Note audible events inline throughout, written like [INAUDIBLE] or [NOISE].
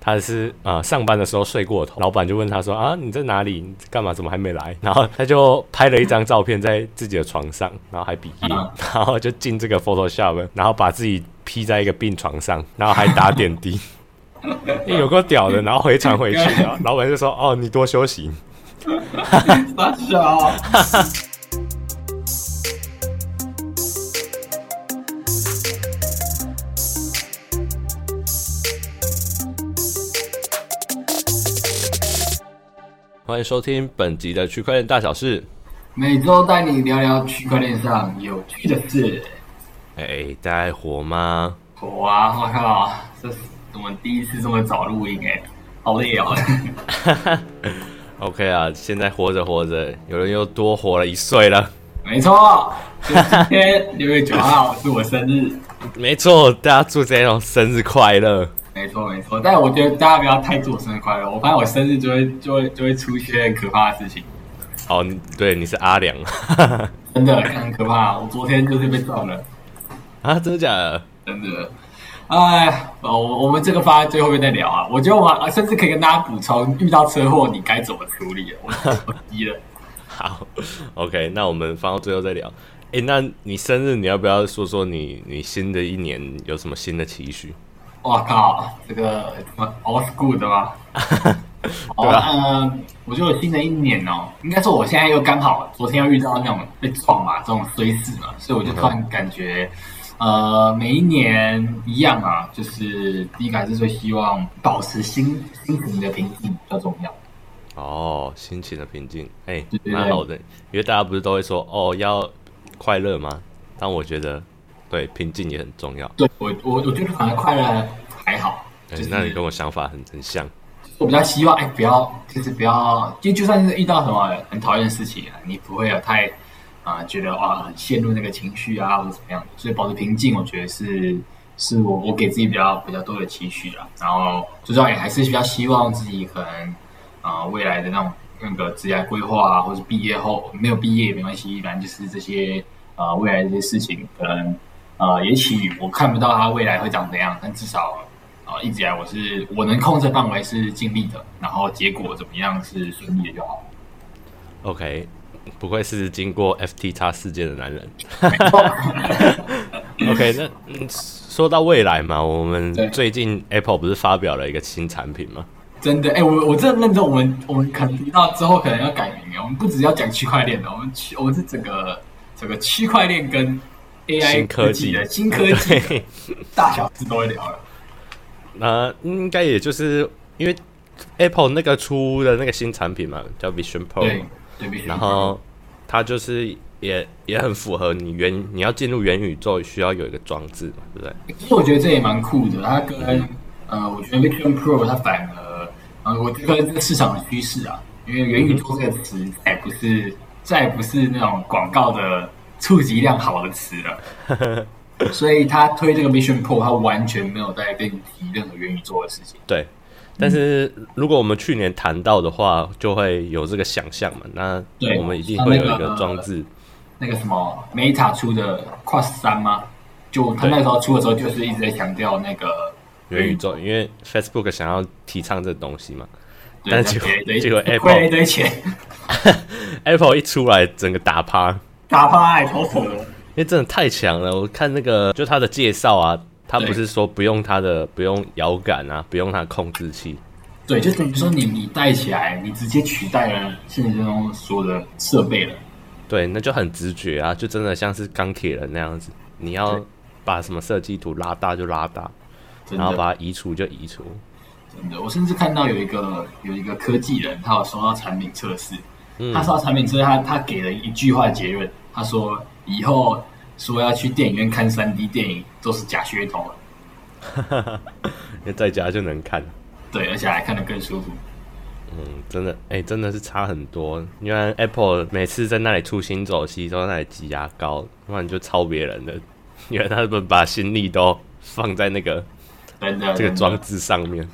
他是呃上班的时候睡过头，老板就问他说啊，你在哪里？你干嘛？怎么还没来？然后他就拍了一张照片在自己的床上，然后还比耶，[LAUGHS] 然后就进这个 Photoshop，然后把自己 P 在一个病床上，然后还打点滴，有个屌的。然后回传回去，然后老板就说哦，你多休息。[LAUGHS] 大小。欢迎收听本集的区块链大小事，每周带你聊聊区块链上有趣的事。哎，大家还活吗？活啊！我靠，这是我们第一次这么早录音哎，好累啊！[LAUGHS] OK 啊，现在活着活着，有人又多活了一岁了。没错，今天六月九号是我生日。[LAUGHS] 没错，大家祝这种生日快乐。没错没错，但我觉得大家不要太祝我生日快乐。我发现我生日就会就会就会出现很可怕的事情。哦，对，你是阿良，[LAUGHS] 真的很可怕。我昨天就是被撞了。啊，真的假的？真的。哎，我我们这个发最后面再聊啊。我觉得我甚至可以跟大家补充，遇到车祸你该怎么处理。我 [LAUGHS] 我急了。好，OK，那我们放到最后再聊。哎，那你生日你要不要说说你你新的一年有什么新的期许？哇靠，这个什么 old school 的吗？[LAUGHS] 哦，嗯，我觉得我新的一年哦，应该说我现在又刚好昨天又遇到那种被撞嘛，这种衰事嘛，所以我就突然感觉，呃，每一年一样啊，就是第一个还是最希望保持心心情的平静比较重要。哦，心情的平静，哎，蛮好的，因为大家不是都会说哦要快乐吗？但我觉得。对，平静也很重要。对我，我我觉得反而快乐还好。就是、那你跟我想法很很像。我比较希望，哎，不要，就是不要，就就算是遇到什么很讨厌的事情啊，你不会有太啊、呃，觉得哇，很陷入那个情绪啊，或者怎么样。所以保持平静，我觉得是是我我给自己比较比较多的期许啦。然后最重要也还是比较希望自己可能啊、呃，未来的那种那个职业规划啊，或者毕业后没有毕业也没关系，反正就是这些啊、呃，未来这些事情可能。呃，也许我看不到它未来会长怎样，但至少，呃，一直以来我是我能控制范围是尽力的，然后结果怎么样是顺利的就好。OK，不愧是经过 FTX 事件的男人。[LAUGHS] OK，那说到未来嘛，我们最近 Apple 不是发表了一个新产品吗？真的，哎、欸，我我真的认真，我们我们可能提到之后可能要改名，我们不只要讲区块链的，我们区我们是整个整个区块链跟。AI 新科技的新科技，大小事都会聊了。那应该也就是因为 Apple 那个出的那个新产品嘛，叫 Vision Pro，对，对 Vision Pro。然后它就是也也很符合你元你要进入元宇宙需要有一个装置嘛，对不对？其实我觉得这也蛮酷的，它跟、嗯、呃，我觉得 Vision Pro 它反而呃，我觉得这个市场的趋势啊，因为元宇宙这个词再不是再不是那种广告的。触及量好的词了，[LAUGHS] 所以他推这个 Mission Pro，他完全没有在跟你提任何元宇宙的事情。对，但是如果我们去年谈到的话，就会有这个想象嘛。那我们一定会有一个装置，那个什么 Meta 出的 Quest 三吗？就他那时候出的时候，就是一直在强调那个元宇宙，因为 Facebook 想要提倡这东西嘛。但结果结果 [LAUGHS] Apple 一堆钱，[LAUGHS] Apple 一出来，整个打趴。打趴哎，好恐哦！因为真的太强了。我看那个，就他的介绍啊，他不是说不用他的，不用摇杆啊，不用他的控制器。对，就等于说你你带起来，你直接取代了现实中所有的设备了。对，那就很直觉啊，就真的像是钢铁人那样子。你要把什么设计图拉大就拉大，然后把它移除就移除。真的，我甚至看到有一个有一个科技人，他有收到产品测试，嗯、他收到产品测试，他他给了一句话结论。他说：“以后说要去电影院看三 D 电影都是假噱头了，[LAUGHS] 因为在家就能看，对，而且还看得更舒服。嗯，真的，哎、欸，真的是差很多。因为 Apple 每次在那里出新手机，都在那里挤牙膏，不然就抄别人的。因为他们把心力都放在那个这个装置上面。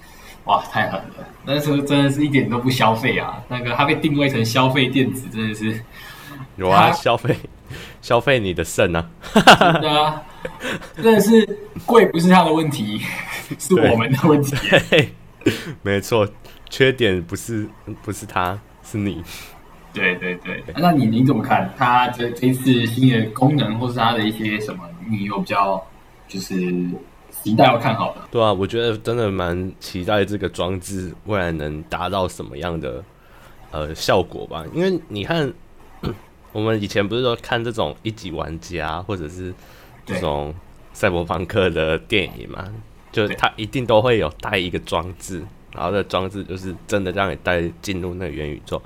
哇，太狠了！那时候真的是一点都不消费啊。那个它被定位成消费电子，真的是。”有啊，消费消费你的肾啊！真的啊，真的是贵不是他的问题，[LAUGHS] 是我们的问题。没错，缺点不是不是他，是你。对对对，那你你怎么看它这这次新的功能，或是它的一些什么，你有比较就是期待要看好的？对啊，我觉得真的蛮期待这个装置未来能达到什么样的呃效果吧。因为你看，我们以前不是说看这种一级玩家或者是这种赛博朋克的电影嘛，就是它一定都会有带一个装置，然后这装置就是真的让你带进入那个元宇宙。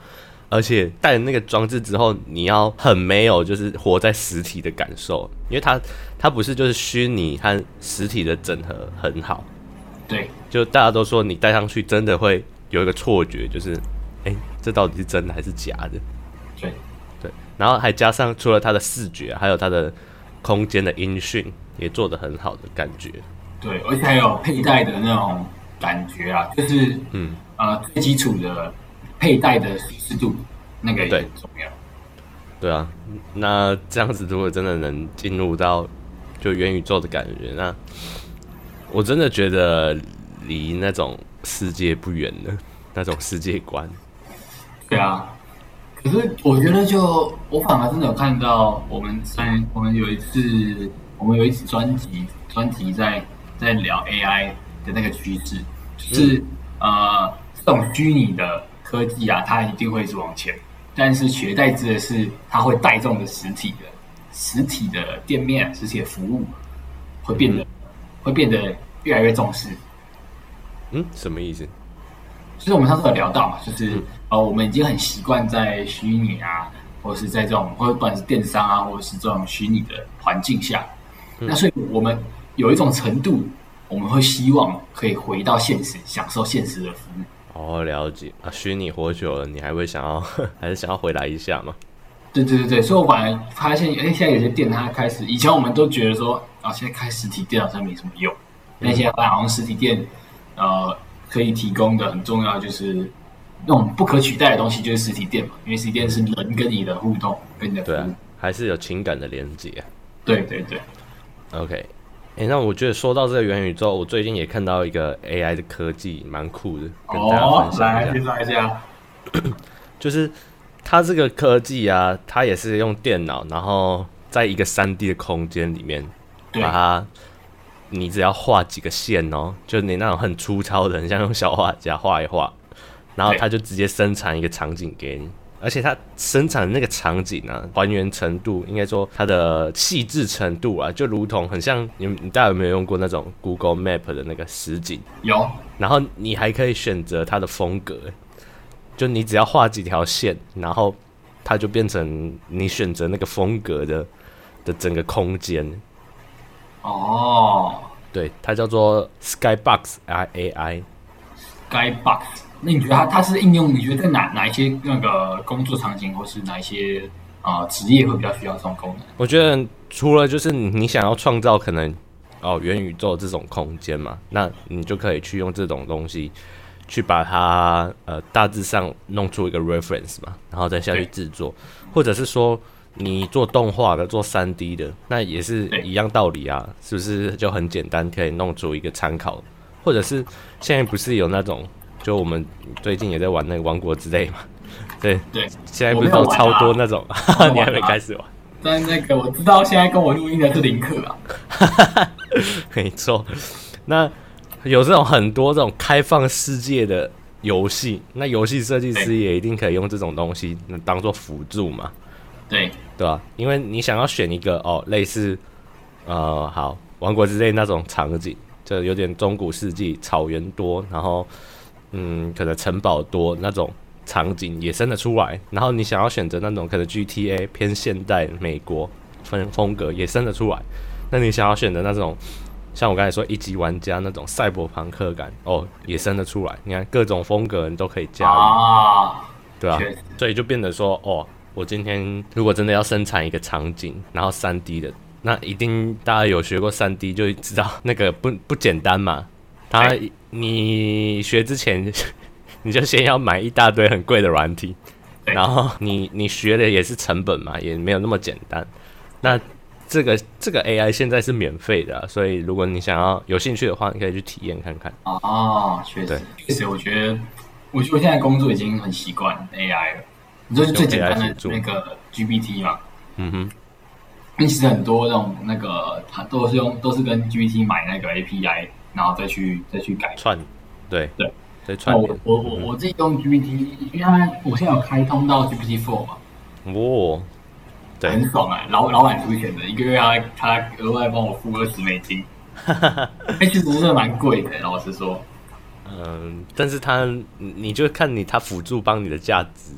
而且带了那个装置之后，你要很没有就是活在实体的感受，因为它它不是就是虚拟和实体的整合很好。对，就大家都说你戴上去真的会有一个错觉，就是哎、欸，这到底是真的还是假的？对对，然后还加上除了它的视觉，还有它的空间的音讯也做得很好的感觉。对，而且还有佩戴的那种感觉啊，就是嗯呃最基础的。佩戴的舒适度，那个也很重要。对啊，那这样子如果真的能进入到就元宇宙的感觉，那我真的觉得离那种世界不远了，那种世界观。对啊，可是我觉得就我反而真的有看到，我们在我们有一次我们有一次专辑专辑在在聊 AI 的那个趋势，就是、嗯、呃这种虚拟的。科技啊，它一定会是往前，但是取而代之的是，它会带动的实体的、实体的店面、实体的服务会变得、嗯、会变得越来越重视。嗯，什么意思？其实我们上次有聊到嘛，就是、嗯、呃，我们已经很习惯在虚拟啊，或者是在这种，或者不管是电商啊，或者是这种虚拟的环境下，嗯、那所以我们有一种程度，我们会希望可以回到现实，享受现实的服务。哦，了解啊！虚拟活久了，你还会想要，[LAUGHS] 还是想要回来一下吗？对对对对，所以我反而发现，哎，现在有些店它开始，以前我们都觉得说，啊，现在开实体店好像没什么用。那现在好像实体店，呃，可以提供的很重要就是那种不可取代的东西，就是实体店嘛，因为实体店是人跟你的互动，跟你的，对啊，还是有情感的连接啊。对对对，OK。哎、欸，那我觉得说到这个元宇宙，我最近也看到一个 AI 的科技，蛮酷的，跟大家分享一下。哦、来介绍一下，[CLEARS THROAT] 就是它这个科技啊，它也是用电脑，然后在一个三 D 的空间里面，把它，你只要画几个线哦，就你那种很粗糙的，很像用小画家画一画，然后它就直接生产一个场景给你。而且它生产的那个场景啊，还原程度应该说它的细致程度啊，就如同很像你，你大家有没有用过那种 Google Map 的那个实景？有。然后你还可以选择它的风格，就你只要画几条线，然后它就变成你选择那个风格的的整个空间。哦，对，它叫做 Skybox AI。Skybox。那你觉得它它是应用？你觉得在哪哪一些那个工作场景，或是哪一些啊职业会比较需要这种功能？我觉得除了就是你想要创造可能哦元宇宙这种空间嘛，那你就可以去用这种东西去把它呃大致上弄出一个 reference 嘛，然后再下去制作，或者是说你做动画的、做三 D 的，那也是一样道理啊，是不是就很简单可以弄出一个参考？或者是现在不是有那种？就我们最近也在玩那个《王国之泪》嘛，[LAUGHS] 对对，现在不是都超多那种，啊、[LAUGHS] 你还没开始玩？但那个我知道，现在跟我录音的是林克啊，[LAUGHS] 没错。那有这种很多这种开放世界的游戏，那游戏设计师也一定可以用这种东西那当做辅助嘛？对对吧？因为你想要选一个哦，类似呃，好《王国之泪》那种场景，就有点中古世纪，草原多，然后。嗯，可能城堡多那种场景也生得出来，然后你想要选择那种可能 GTA 偏现代美国风风格也生得出来，那你想要选择那种像我刚才说一级玩家那种赛博朋克感哦，也生得出来。你看各种风格你都可以驾驭，啊、对吧、啊？所以就变得说哦，我今天如果真的要生产一个场景，然后三 D 的，那一定大家有学过三 D 就知道那个不不简单嘛。[LAUGHS] 他，你学之前，[LAUGHS] 你就先要买一大堆很贵的软体，然后你你学的也是成本嘛，也没有那么简单。那这个这个 AI 现在是免费的，所以如果你想要有兴趣的话，你可以去体验看看。哦，确实，确实，我觉得，我觉得我现在工作已经很习惯 AI 了。你就是最简单的那个 GPT 嘛？嗯哼。那其实很多那种那个，它都是用都是跟 GPT 买那个 API，然后再去再去改串。对对。那我我我我自己用 GPT，因为它我现在有开通到 GPT Four 嘛，哦，对，很爽哎，老老板出钱的，一个月他他额外帮我付二十美金，[LAUGHS] 哎，其实是蛮贵的，老实说，嗯，但是他你就看你他辅助帮你的价值，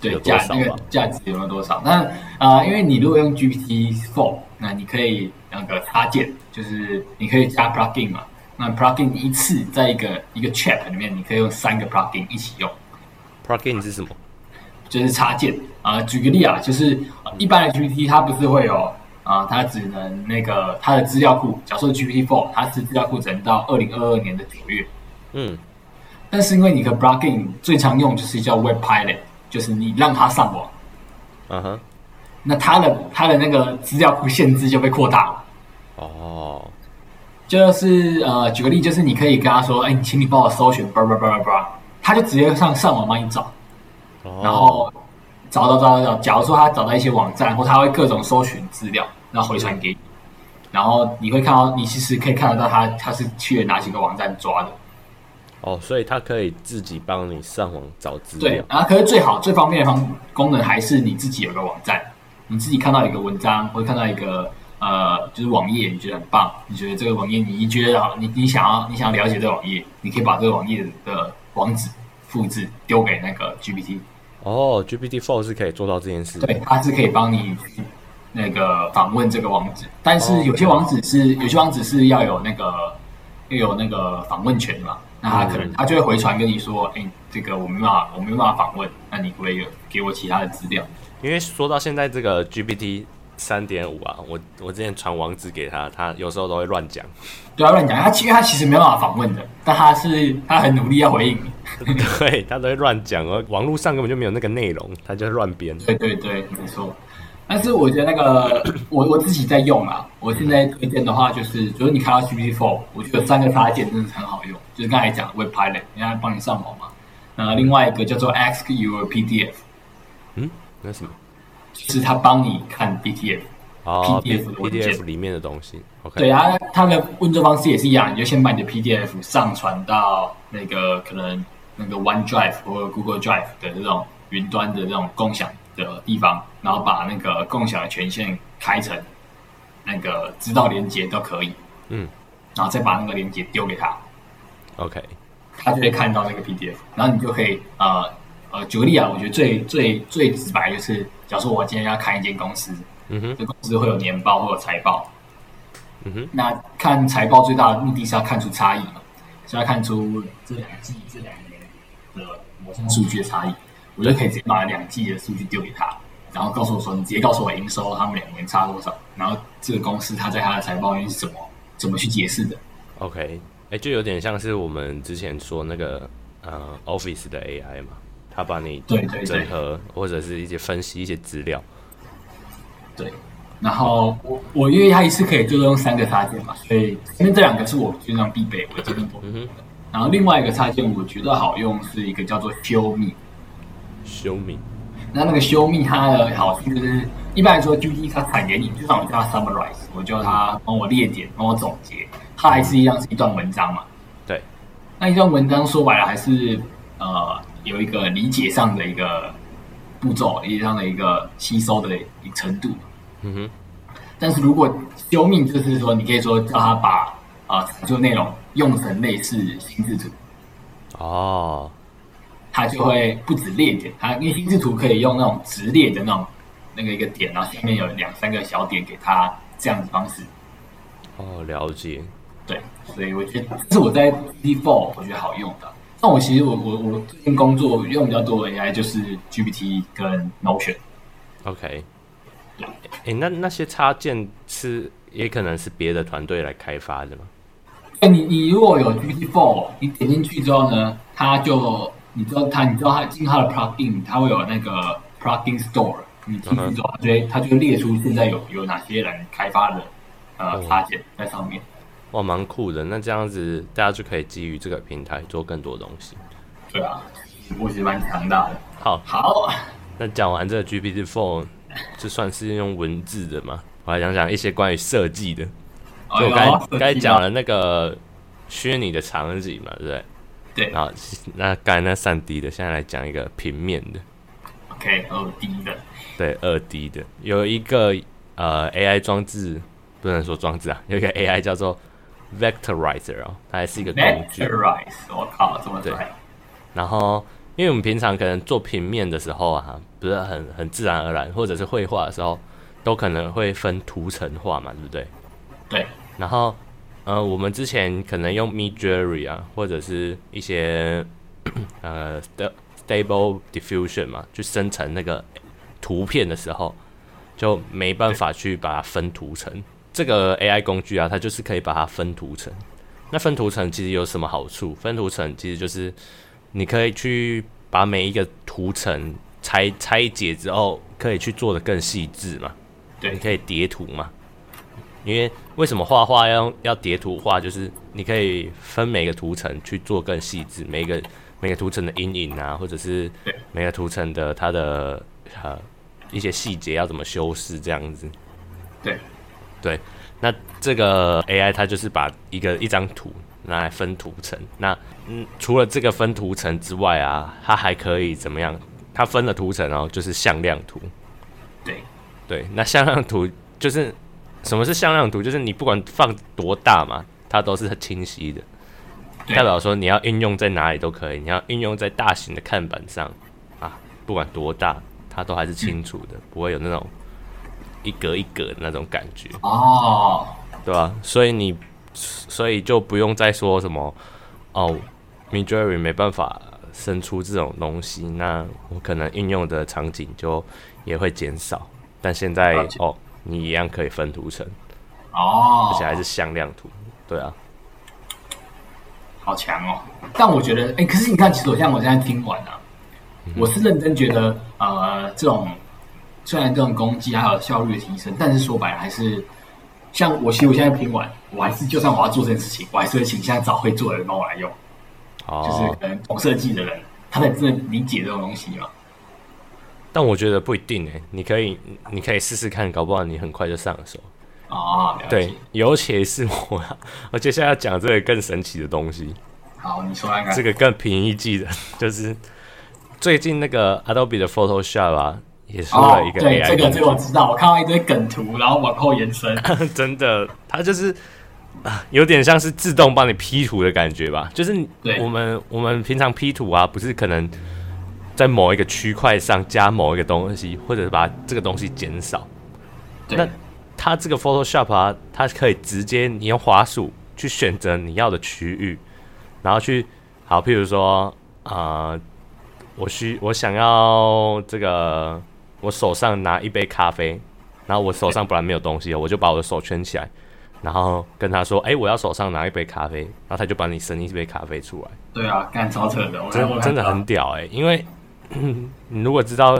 对，价那个价值有没有多少？那啊、呃，因为你如果用 GPT Four，那你可以那个插件，就是你可以加 plugin 嘛。那 plugin 一次在一个一个 chat 里面，你可以用三个 plugin 一起用。plugin 是什么？就是插件啊、呃。举个例啊，就是一般的 GPT 它不是会有啊、呃，它只能那个它的资料库，假设 GPT Four 它是资料库只能到二零二二年的九月。嗯。但是因为你的 plugin 最常用就是叫 Web Pilot，就是你让他上网。嗯哼。那他的他的那个资料库限制就被扩大了。哦。就是呃，举个例，就是你可以跟他说，哎，请你帮我搜寻，叭叭叭叭叭，他就直接上上网帮你找，然后找到找到找，假如说他找到一些网站，或他会各种搜寻资料，然后回传给你，然后你会看到，你其实可以看得到他他是去了哪几个网站抓的。哦，所以它可以自己帮你上网找资料。对，然后可是最好最方便的方功能还是你自己有个网站，你自己看到一个文章，或者看到一个。呃，就是网页，你觉得很棒？你觉得这个网页，你觉得你你想要你想要了解这个网页，你可以把这个网页的网址复制丢给那个 GPT。哦，GPT Four 是可以做到这件事。对，它是可以帮你那个访问这个网址，但是有些网址是、哦、有些网址是要有那个要有那个访问权嘛？那他可能他就会回传跟你说，哎、嗯，这个我没办法，我没办法访问，那你可以给我其他的资料。因为说到现在这个 GPT。三点五啊，我我之前传网址给他，他有时候都会乱讲。对啊，乱讲。他其实他其实没办法访问的，但他是他很努力要回应你。[LAUGHS] 对，他都会乱讲，而网络上根本就没有那个内容，他就乱编。对对对，没错。但是我觉得那个 [COUGHS] 我我自己在用啊，我现在推荐的话就是，就是你看到 GPT Four，我觉得三个插件真的是很好用，就是刚才讲 Web Pilot，人家帮你上网嘛。那另外一个叫做 Ask Your PDF。嗯，那什么？就是他帮你看 PDF，PDF、oh, PDF 里面的东西。Okay. 对啊，他的运作方式也是一样，你就先把你的 PDF 上传到那个可能那个 OneDrive 或者 Google Drive 的这种云端的这种共享的地方，然后把那个共享的权限开成那个知道连接都可以。嗯，然后再把那个连接丢给他。OK，他就会看到那个 PDF，然后你就可以呃呃举个例啊，我觉得最最最直白就是。假如说我今天要看一间公司，嗯哼，这公司会有年报，或有财报，嗯哼，那看财报最大的目的是要看出差异嘛，是要看出这两季、这两年的某些数据的差异，我就可以直接把两季的数据丢给他，然后告诉我说，你直接告诉我营收他们两年差多少，然后这个公司他在他的财报里面是怎么怎么去解释的？OK，哎，就有点像是我们之前说那个呃 Office 的 AI 嘛。他帮你对对整合，或者是一些分析一些资料。对，然后我我因为他一次可以就用三个插件嘛，所以因为这两个是我经常必备，我这边不。嗯哼。然后另外一个插件我觉得好用，是一个叫做 Show Me。Show Me。那那个 Show Me 它的好处就是，一般来说 GPT 它产给你，就算我叫它 Summarize，我叫它帮我列点，帮我总结，它还是一样是一段文章嘛。对。那一段文章说白了还是呃。有一个理解上的一个步骤，理解上的一个吸收的一个程度。嗯哼。但是如果修命，就是说，你可以说叫他把啊，这个内容用成类似心智图。哦。他就会不止列点，它因为心智图可以用那种直列的那种那个一个点，然后下面有两三个小点给它这样的方式。哦，了解。对，所以我觉得这是我在 default 我觉得好用的。那我其实我我我最近工作用比较多的 AI 就是 GPT 跟 Notion。OK。哎、欸，那那些插件是也可能是别的团队来开发的吗？哎，你你如果有 GPT Four，你点进去之后呢，它就你知道它你知道它进它的 Plugin，它会有那个 Plugin Store，你进去之后，它就会它就会列出现在有有哪些人开发的呃插件在上面。哇，蛮酷的。那这样子，大家就可以基于这个平台做更多东西。对啊，我觉得蛮强大的。好，好。那讲完这个 GPT Four，这算是用文字的嘛？我来讲讲一些关于设计的。就我刚刚才讲了那个虚拟的场景嘛，对不对？对。然后那刚才那三 D 的，现在来讲一个平面的。OK，二 D 的。对，二 D 的有一个呃 AI 装置，不能说装置啊，有一个 AI 叫做。Vectorizer 哦，它还是一个工具。Vectorize，我靠，这么对。然后，因为我们平常可能做平面的时候啊，不是很很自然而然，或者是绘画的时候，都可能会分图层化嘛，对不对？对。然后，呃，我们之前可能用 Midjourney 啊，或者是一些 [CLEARS THROAT] 呃 Stable Diffusion 嘛，去生成那个图片的时候，就没办法去把它分图层。这个 AI 工具啊，它就是可以把它分图层。那分图层其实有什么好处？分图层其实就是你可以去把每一个图层拆拆解之后，可以去做的更细致嘛。对，你可以叠图嘛。因为为什么画画要要叠图画？就是你可以分每个图层去做更细致，每个每个图层的阴影啊，或者是每个图层的它的呃一些细节要怎么修饰这样子。对。对，那这个 AI 它就是把一个一张图拿来分图层。那嗯，除了这个分图层之外啊，它还可以怎么样？它分了图层哦，就是向量图。对对，那向量图就是什么是向量图？就是你不管放多大嘛，它都是很清晰的。代表说你要应用在哪里都可以，你要应用在大型的看板上啊，不管多大，它都还是清楚的，嗯、不会有那种。一格一格的那种感觉哦，对吧？所以你，所以就不用再说什么哦，Midjourney 没办法生出这种东西，那我可能应用的场景就也会减少。但现在哦，你一样可以分图层哦，而且还是向量图，对啊，好强哦！但我觉得，哎、欸，可是你看，其实我像我现在听完啊，嗯、我是认真觉得，呃，这种。虽然这种攻击还有效率的提升，但是说白了还是像我，其实我现在听完，我还是就算我要做这件事情，我还是会请现在找会做的人帮我来用。哦，就是可能懂设计的人，他才真的理解这种东西嘛。但我觉得不一定诶，你可以，你可以试试看，搞不好你很快就上手。哦，对，尤其是我，我接下来要讲这个更神奇的东西。好，你说看看。这个更平易近人，[LAUGHS] 就是最近那个 Adobe 的 Photoshop 啊。也出了一个 AI、哦、对，这个这个我知道，我看到一堆梗图，然后往后延伸。[LAUGHS] 真的，它就是啊，有点像是自动帮你 P 图的感觉吧？就是我们我们平常 P 图啊，不是可能在某一个区块上加某一个东西，或者是把这个东西减少。那它这个 Photoshop 啊，它可以直接你用滑鼠去选择你要的区域，然后去好，譬如说啊、呃，我需我想要这个。我手上拿一杯咖啡，然后我手上本来没有东西，我就把我的手圈起来，然后跟他说：“哎、欸，我要手上拿一杯咖啡。”然后他就帮你生一杯咖啡出来。对啊，干超扯的，真真的很屌哎、欸！因为 [COUGHS] 你如果知道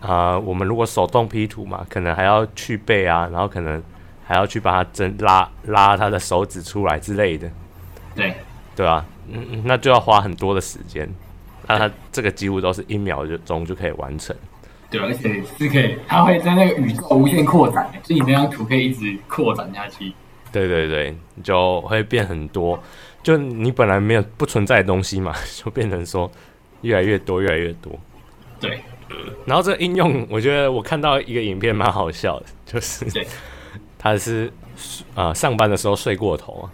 啊、呃，我们如果手动 P 图嘛，可能还要去背啊，然后可能还要去把它真拉拉他的手指出来之类的。对，对啊，嗯，那就要花很多的时间。那它这个几乎都是一秒就钟就可以完成。对，而且是可以，它会在那个宇宙无限扩展，所以你那张图可以一直扩展下去。对对对，就会变很多，就你本来没有不存在的东西嘛，[LAUGHS] 就变成说越来越多，越来越多。对，然后这个应用，我觉得我看到一个影片蛮好笑的，就是，[LAUGHS] 他是啊、呃、上班的时候睡过头啊，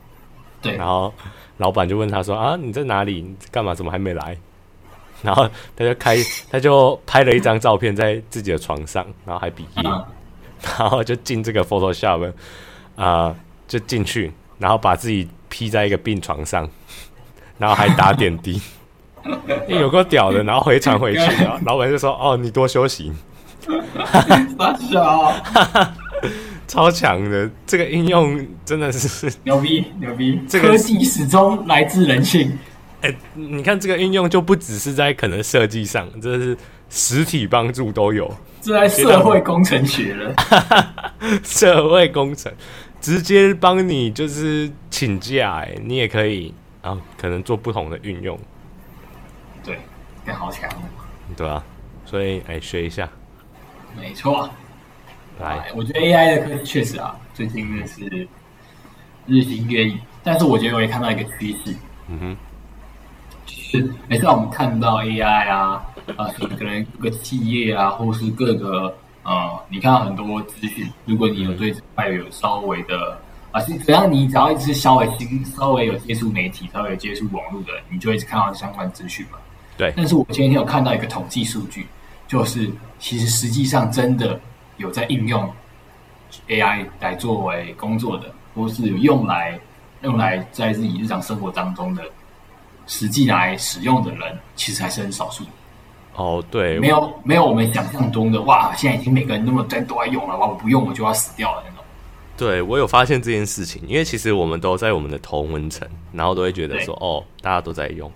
对，然后老板就问他说啊你在哪里？你干嘛？怎么还没来？[LAUGHS] 然后他就开，他就拍了一张照片在自己的床上，然后还比耶，然后就进这个 Photoshop，啊、呃，就进去，然后把自己 P 在一个病床上，[LAUGHS] 然后还打点滴，[LAUGHS] 有够屌的，然后回传回去，然 [LAUGHS] 后老板就说：“哦，你多休息。”傻笑，超强的，这个应用真的是牛逼牛逼，这个科技始终来自人性。哎、欸，你看这个应用就不只是在可能设计上，这是实体帮助都有。这在社会工程学了，[LAUGHS] 社会工程直接帮你就是请假，哎，你也可以，啊可能做不同的运用。好强。对啊，所以哎，学一下。没错。来，我觉得 AI 的科技确实啊，最近真的是日新月异。但是我觉得我也看到一个趋势。嗯哼。就是每次我们看到 AI 啊，啊，可能各个企业啊，或是各个呃，你看到很多资讯，如果你有对这块有稍微的啊，是只要你只要一直稍微新稍微有接触媒体，稍微有接触网络的，你就会看到相关资讯嘛。对。但是我今天有看到一个统计数据，就是其实实际上真的有在应用 AI 来作为工作的，或是有用来用来在自己日常生活当中的。实际来使用的人其实还是很少数。哦，对，没有没有我们想象中的哇，现在已经每个人那么在都在用了，哇，我不用我就要死掉了那种。对，我有发现这件事情，因为其实我们都在我们的同温层，然后都会觉得说，哦，大家都在用，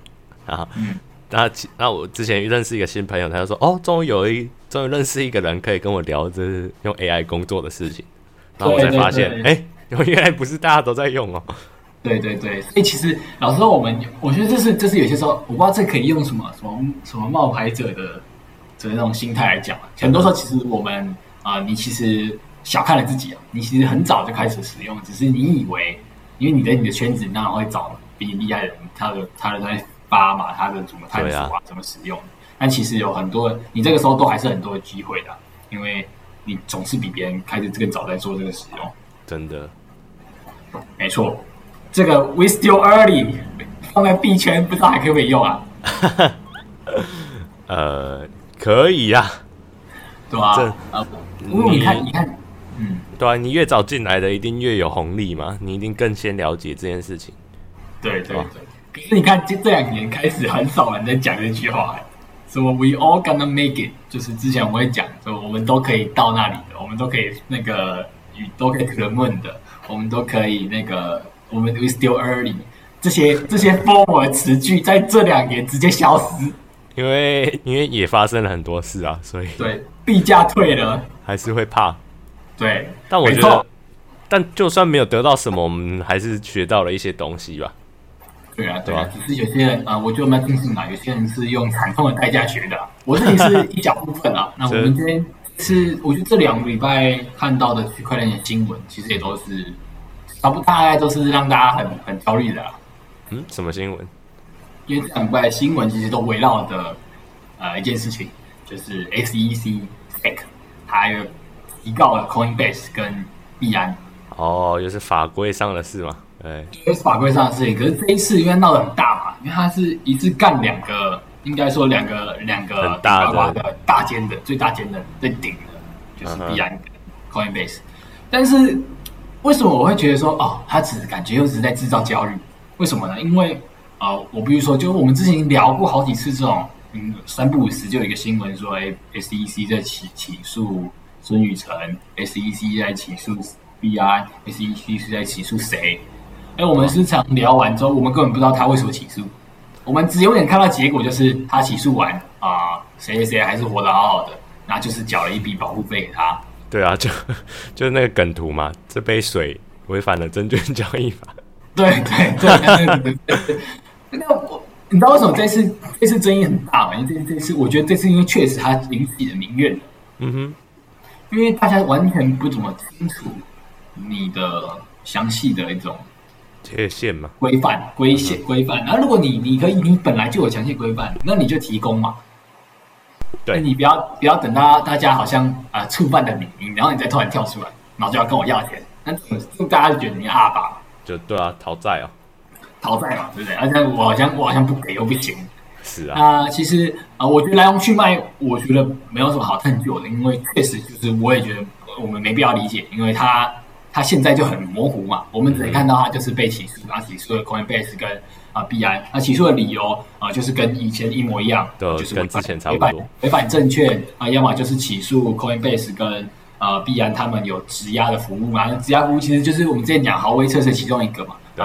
然后，嗯，那那我之前认识一个新朋友，他就说，哦，终于有一，终于认识一个人可以跟我聊这用 AI 工作的事情，然后我才发现，哎，原来不是大家都在用哦。对对对，所以其实老实说，我们我觉得这是这是有些时候，我不知道这可以用什么什么什么冒牌者的的那种心态来讲。很多时候，其实我们啊、呃，你其实小看了自己啊，你其实很早就开始使用，只是你以为，因为你在你的圈子你当然会找比你厉害的人，他的他的在发嘛，它的怎么探索啊，啊怎么使用。但其实有很多，你这个时候都还是很多的机会的，因为你总是比别人开始更早在做这个使用。真的，没错。这个 we still early 放在币圈，不知道还可不可以用啊？[LAUGHS] 呃，可以呀、啊，对啊，这啊，因为你看，你看，嗯，对啊，你越早进来的，一定越有红利嘛，你一定更先了解这件事情。对对对，对可是你看，这这两年开始很少人在讲这句话，什么 we all gonna make it，就是之前我会讲，说我们都可以到那里的，我们都可以那个与都可以 to the moon 的，我们都可以那个。我们 we still early，这些这些风文词句在这两年直接消失，因为因为也发生了很多事啊，所以对币价退了，还是会怕。对，但我觉得，但就算没有得到什么，我们还是学到了一些东西吧。对啊，对啊，只是有些人啊、呃，我就蛮庆幸嘛，有些人是用惨痛的代价学的，我自己是 [LAUGHS] 一小部分啊。那我们今天是，我觉得这两个礼拜看到的区块链的新闻，其实也都是。差不多大概都是让大家很很焦虑的。嗯，什么新闻？因为这两块新闻其实都围绕着呃一件事情，就是 SEC SEC 还有提告了 Coinbase 跟币安。哦，就是法规上的事嘛？对，就是法规上的事情。可是这一次因为闹得很大嘛，因为他是一次干两个，应该说两个两个很大的大间的最大间的最顶的，就是币安跟 Coinbase，、嗯、但是。为什么我会觉得说哦，他只是感觉又是在制造焦虑？为什么呢？因为啊、呃，我比如说，就是我们之前聊过好几次这种，嗯，三不五时就有一个新闻说，哎，SEC 在起起诉孙宇晨，SEC 在起诉 BI，SEC 是在起诉谁？哎，我们时常聊完之后，我们根本不知道他为什么起诉，我们只有点看到结果，就是他起诉完啊，谁谁谁还是活得好好的，那就是缴了一笔保护费给他。对啊，就就是那个梗图嘛，这杯水违反了证券交易法。对对对，那我你知道为什么这次这次争议很大吗？因为这这次我觉得这次因为确实他引起了民怨。嗯哼，因为大家完全不怎么清楚你的详细的一种界限嘛，规范规限规范。然后如果你你可以你本来就有详细规范，那你就提供嘛。对，你不要不要等到大家好像啊、呃、触犯的你，然后你再突然跳出来，然后就要跟我要钱，那就大家就觉得你阿爸，就对啊，讨债啊，讨债嘛，对不对？而且我好像我好像不给又不行，是啊。那、呃，其实啊、呃，我觉得来龙去脉，我觉得没有什么好探究的，因为确实就是我也觉得我们没必要理解，因为他他现在就很模糊嘛，我们只能看到他就是被起诉，然后起诉了 Coinbase 跟。啊，币安，那起诉的理由啊，就是跟以前一模一样，就是跟之前差不多，违反证券啊，要么就是起诉 Coinbase 跟啊币安他们有质押的服务嘛，质押服务其实就是我们之前讲豪威测试其中一个嘛，对，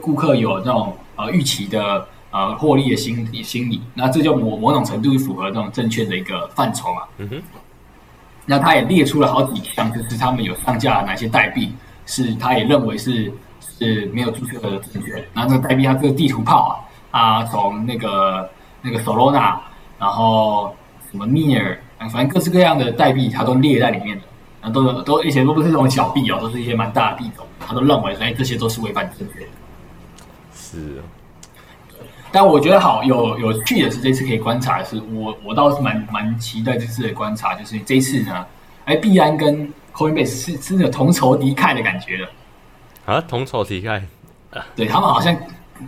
顾客有那种呃预期的呃获利的心理心理，那这就某某种程度符合这种证券的一个范畴嘛。嗯哼。那他也列出了好几项，就是他们有上架哪些代币，是他也认为是是没有注册的证券。然后这个代币，它这个地图炮啊，啊，从那个那个 Solana，然后什么 Near，反正各式各样的代币，它都列在里面的。然后都都以前都不是这种小币哦，都是一些蛮大的币种，他都认为哎，这些都是违反证券。是。但我觉得好有有趣的是，这次可以观察的是，我我倒是蛮蛮期待这次的观察，就是这一次呢，哎，币安跟 Coinbase 是真的同仇敌忾的感觉了。啊，同仇敌忾？对，他们好像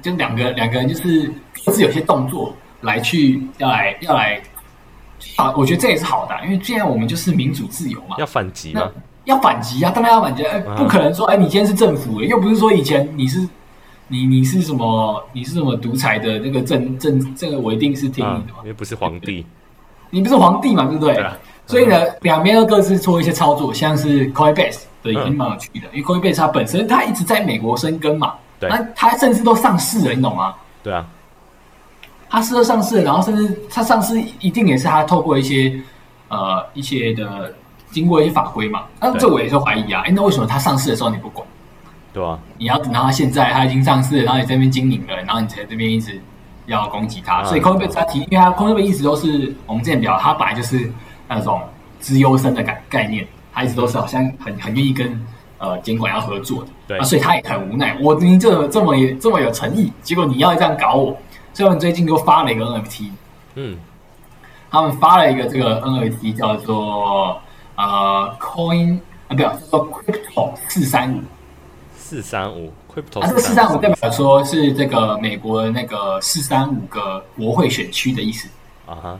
就两个两个人，就是各自有些动作来去要来要来，啊，我觉得这也是好的，因为既然我们就是民主自由嘛，要反击嘛，要反击啊，当然要反击，哎，不可能说哎，你今天是政府，又不是说以前你是。你你是什么？你是什么独裁的那个政政？这个我一定是听你的嘛，因为不是皇帝，[LAUGHS] 你不是皇帝嘛，对不对？所以呢，两边都各自做一些操作，像是 Coinbase 的也蛮有趣的，因为 Coinbase 它本身它一直在美国生根嘛，对，那它甚至都上市了，你懂吗？对啊，它是都上市，然后甚至它上市一定也是它透过一些呃一些的经过一些法规嘛，那这我也是怀疑啊，哎，那为什么它上市的时候你不管？对啊，你要等到他现在他已经上市，然后你这边经营了，然后你才这边一直要攻击他。嗯、所以 Coinbase 他提，因为他 Coinbase 一直都是我们之前聊，他本来就是那种资优生的概概念，他一直都是好像很很愿意跟呃监管要合作的。对啊，所以他也很无奈，我明明这么这么这么有诚意，结果你要这样搞我。所以我们最近又发了一个 NFT，嗯，他们发了一个这个 NFT 叫做呃 Coin 啊，不要叫做 Crypto 四三五。四三五，啊，这个四三五代表说是这个美国的那个四三五个国会选区的意思啊哈。Uh-huh.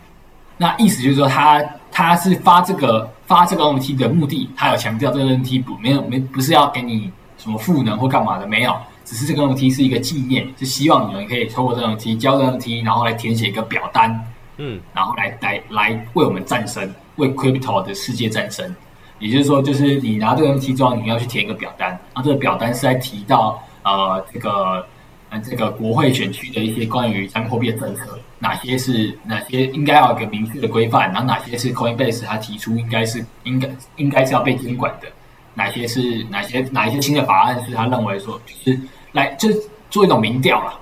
那意思就是说他，他他是发这个发这个 NFT 的目的，他有强调这个 NFT 不没有没不是要给你什么赋能或干嘛的，没有，只是这个 NFT 是一个纪念，是希望你们可以透过这个 NFT 交这个 NFT，然后来填写一个表单，嗯，然后来来来为我们战胜，为 Crypto 的世界战争。也就是说，就是你拿这个之后，你要去填一个表单，然后这个表单是在提到呃这个呃这个国会选区的一些关于加密货币的政策，哪些是哪些应该要有一个明确的规范，然后哪些是 Coinbase 他提出应该是应该应该是要被监管的，哪些是哪些哪一些新的法案是他认为说就是来就是做一种民调了。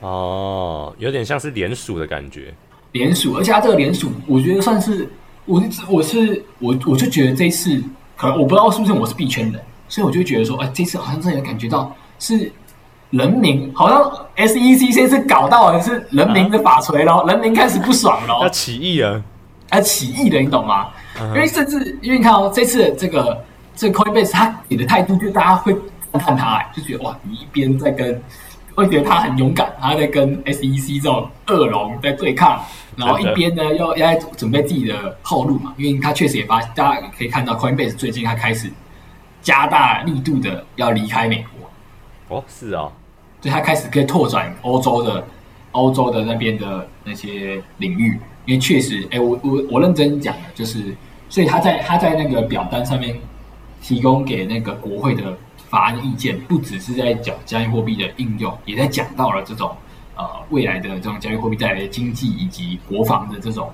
哦，有点像是联署的感觉。联署，而且他这个联署，我觉得算是。我我是我我就觉得这一次可能我不知道是不是我是币圈人，所以我就觉得说，哎，这次好像真的感觉到是人民，好像 SEC 先是搞到的是人民的法锤咯，啊、人民开始不爽了，要起义啊，要起义的，你懂吗？嗯、因为甚至因为你看哦，这次这个这个 Coinbase 他给的态度，就大家会看他，哎，就觉得哇，你一边在跟，会觉得他很勇敢，他在跟 SEC 这种恶龙在对抗。然后一边呢，要要准备自己的后路嘛，因为他确实也发，大家可以看到，Coinbase 最近他开始加大力度的要离开美国。哦，是啊、哦，所以他开始可以拓展欧洲的欧洲的那边的那些领域，因为确实，哎，我我我认真讲的就是，所以他在他在那个表单上面提供给那个国会的法案意见，不只是在讲加密货币的应用，也在讲到了这种。呃，未来的这种加密货币带来的经济以及国防的这种、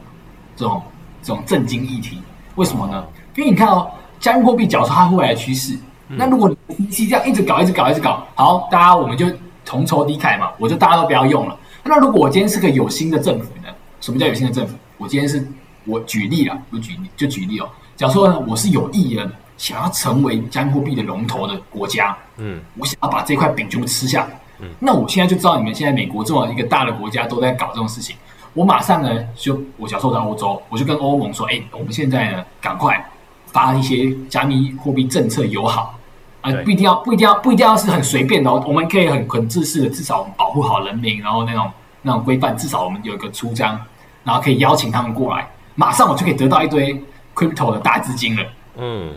这种、这种震惊议题，为什么呢？因为你看哦，加密货币假如它未来的趋势，嗯、那如果你是这样一直搞、一直搞、一直搞，好，大家我们就同仇敌忾嘛，我就大家都不要用了。那如果我今天是个有心的政府呢？什么叫有心的政府？我今天是我举例了，我举例就举例哦。假如说呢，我是有意的想要成为加密货币的龙头的国家，嗯，我想要把这块饼全部吃下。来。嗯，那我现在就知道你们现在美国这么一个大的国家都在搞这种事情，我马上呢就我小时候在欧洲，我就跟欧盟说，哎，我们现在呢赶快发一些加密货币政策友好。啊，不一定要不一定要不一定要是很随便的哦，我们可以很很自私的，至少我们保护好人民，然后那种那种规范，至少我们有一个出章，然后可以邀请他们过来，马上我就可以得到一堆 crypto 的大资金了，嗯，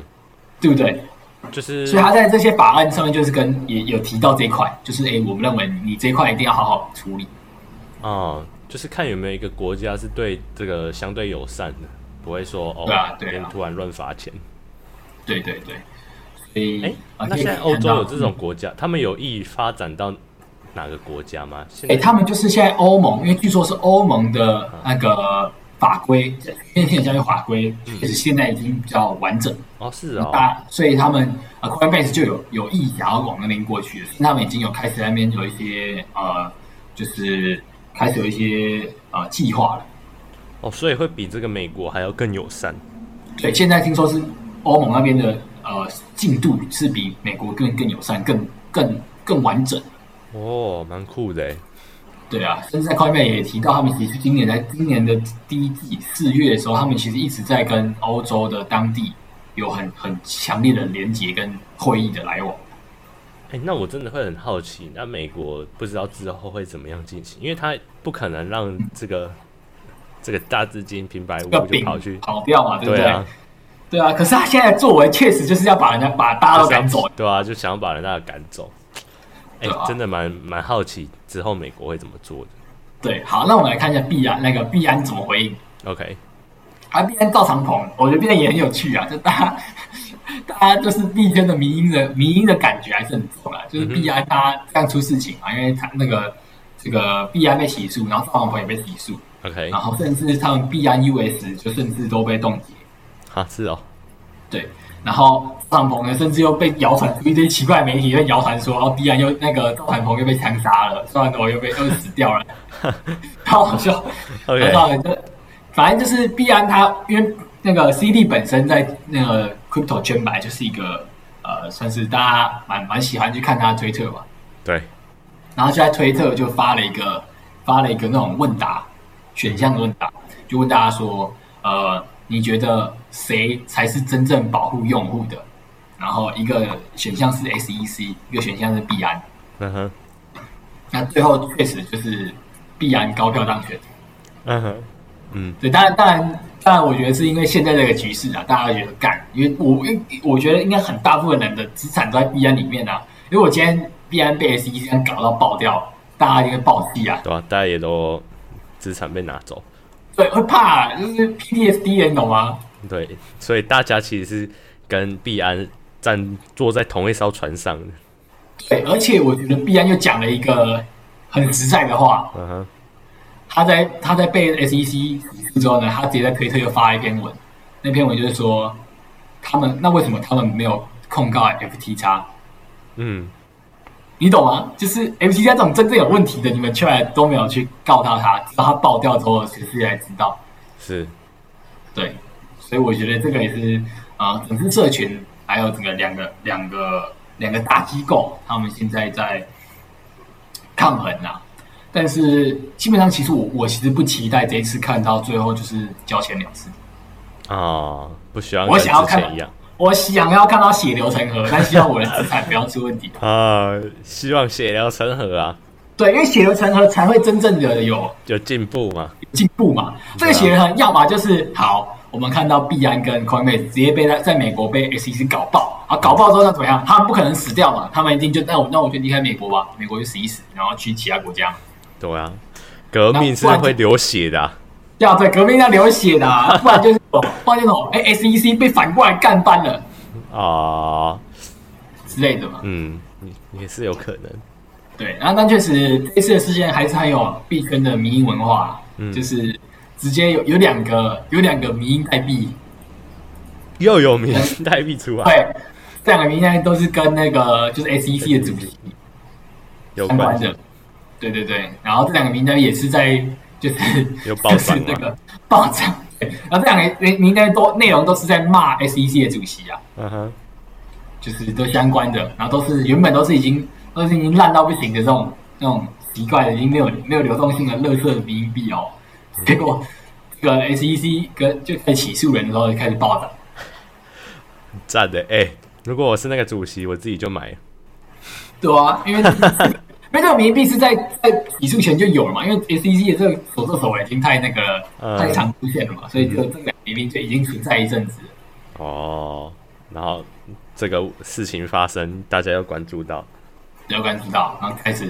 对不对？就是，所以他在这些法案上面，就是跟也有提到这一块，就是哎，我们认为你这一块一定要好好处理。哦，就是看有没有一个国家是对这个相对友善的，不会说哦，对啊，对啊，突然乱罚钱。对对对。所以，哎，那现在欧洲有这种国家，嗯、他们有意发展到哪个国家吗？哎、欸，他们就是现在欧盟，因为据说是欧盟的那个法规，因为现在交易法规其实现在已经比较完整哦，是哦，所以他们呃，Coinbase 就有有意想要往那边过去，他们已经有开始在那边有一些呃，就是开始有一些呃计划了。哦，所以会比这个美国还要更友善。对，现在听说是欧盟那边的呃进度是比美国更更友善、更更更完整。哦，蛮酷的。对啊，甚至在 Coinbase 也提到，他们其实今年在今年的第一季四月的时候，他们其实一直在跟欧洲的当地有很很强烈的连接跟会议的来往。哎，那我真的会很好奇，那美国不知道之后会怎么样进行，因为他不可能让这个、嗯、这个大资金平白无故就跑去跑掉嘛，对不对？对啊，对啊，可是他现在作为确实就是要把人家把大家都赶走，对啊，就想要把人家赶走。哎、欸，真的蛮蛮好奇之后美国会怎么做的。对，好，那我们来看一下币安那个币安怎么回应。OK，啊，币安赵长鹏，我觉得币安也很有趣啊，[LAUGHS] 就大家大家就是币圈的迷因的迷因的感觉还是很重啊，就是币安他这样出事情啊，因为他那个这个币安被起诉，然后赵长鹏也被起诉，OK，然后甚至他们币安 US 就甚至都被冻结。啊，是哦，对。然后赵长鹏呢，甚至又被谣传出一堆奇怪媒体又谣传说，然后，必然又那个赵长鹏又被枪杀了，虽然我又被又死掉了，超好笑。OK，反正就是必然他，因为那个 CD 本身在那个 crypto 圈白就是一个呃，算是大家蛮蛮喜欢去看他的推特吧。对。然后就在推特就发了一个发了一个那种问答选项的问答，就问大家说，呃。你觉得谁才是真正保护用户的？然后一个选项是 SEC，一个选项是币安。嗯哼。那最后确实就是币安高票当选。嗯哼。嗯，对，当然，当然，当然，我觉得是因为现在这个局势啊，大家觉得干，因为我，因我觉得应该很大部分人的资产都在币安里面啊。如果今天币安被 SEC 搞到爆掉，大家应该暴气啊。对啊，大家也都资产被拿走。对，会怕，就是 PTSD，你懂吗？对，所以大家其实是跟毕安站坐在同一艘船上的。对，而且我觉得毕安又讲了一个很实在的话。嗯哼。他在他在被 SEC 起诉之后呢，他直接在推特又发了一篇文，那篇文就是说，他们那为什么他们没有控告 FTX？嗯。你懂吗？就是 FTX 这种真正有问题的，你们却还都没有去告到他，直到他爆掉之后，其实才知道。是，对，所以我觉得这个也是啊、呃，整个社群还有整个两个两个两个大机构，他们现在在抗衡啊。但是基本上，其实我我其实不期待这一次看到最后就是交钱了事啊、哦，不需要我想要看一样。我想要看到血流成河，但希望我的资产不要出问题 [LAUGHS] 啊！希望血流成河啊！对，因为血流成河才会真正的有有进步嘛，进步嘛。这个血流成河，要么就是好，我们看到币安跟 Coinbase 直接被在在美国被 SEC 搞爆啊，搞爆之后那怎么样？他们不可能死掉嘛，他们一定就那我那我就离开美国吧，美国就死一死，然后去其他国家。对啊，革命是会流血的、啊。要对革命要流血的、啊，[LAUGHS] 不然就是发现哦，哎，SEC 被反过来干翻了啊之类的嘛。嗯，也是有可能。对，然后但确实这次的事件还是很有币圈的迷因文化，嗯，就是直接有有两个有两个迷因代币，又有迷因代币出来。对，这两个迷因代币都是跟那个就是 SEC 的主题有关的。对对对，然后这两个迷因代币也是在。就是有爆涨，那个暴涨，然后这两个应该都内容都是在骂 SEC 的主席啊，嗯哼，就是都相关的，然后都是原本都是已经都是已经烂到不行的这种那种奇怪的，已经没有没有流动性的垃圾的民币哦，[LAUGHS] 结果这个 SEC 跟就开始起诉人的时候就开始暴涨，[LAUGHS] 赞的哎，如果我是那个主席，我自己就买，对啊，因为。因为这个名币是在在起诉前就有了嘛，因为 SEC 的这个所作所为已经太那个、嗯、太常出现了嘛，所以这个这两个名币就已经存在一阵子。哦，然后这个事情发生，大家要关注到，要关注到，然后开始，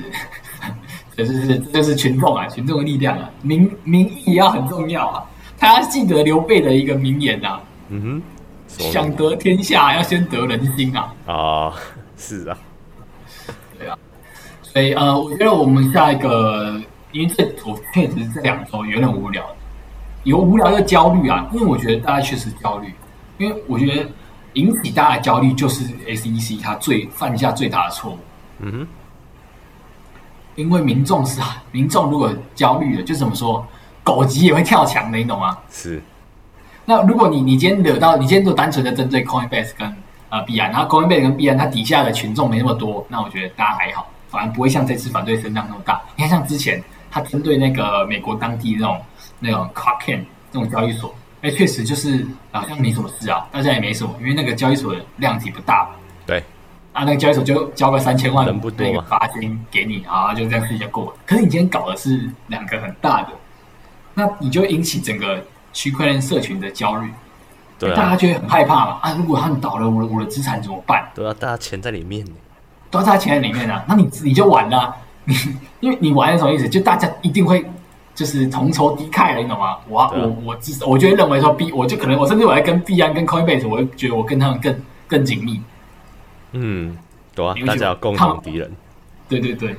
这就是这就是群众啊，群众的力量啊，民民意要很重要啊。他要记得刘备的一个名言啊，嗯哼，想得天下要先得人心啊。啊、哦，是啊。所以呃，我觉得我们下一个，因为这我确实这两周有点无聊，有无聊又焦虑啊，因为我觉得大家确实焦虑，因为我觉得引起大家的焦虑就是 SEC 它最犯下最大的错误。嗯哼。因为民众是啊，民众如果焦虑了，就怎么说，狗急也会跳墙的，你懂吗？是。那如果你你今天惹到，你今天就单纯的针对 Coinbase 跟呃币安，然后 Coinbase 跟币安它底下的群众没那么多，那我觉得大家还好，反而不会像这次反对声浪那么大。你看像之前他针对那个美国当地那种那种 Kraken 这种交易所，哎，确实就是好像没什么事啊，大家也没什么，因为那个交易所的量体不大。对。啊，那个交易所就交个三千万的那个罚金给你啊，就这样事情就过了。可是你今天搞的是两个很大的，那你就引起整个区块链社群的焦虑，对、啊，大家就会很害怕嘛。啊，如果他们倒了，我的我的资产怎么办？对啊，大家钱在里面呢，都在钱在里面啊。那你你就完了，你 [LAUGHS] 因为你玩是什么意思？就大家一定会就是同仇敌忾了，你懂吗？我、啊、我我至我就会认为说币，我就可能我甚至我还跟币安跟 Coinbase，我会觉得我跟他们更更紧密。嗯，对啊，大家有共同敌人。对对对，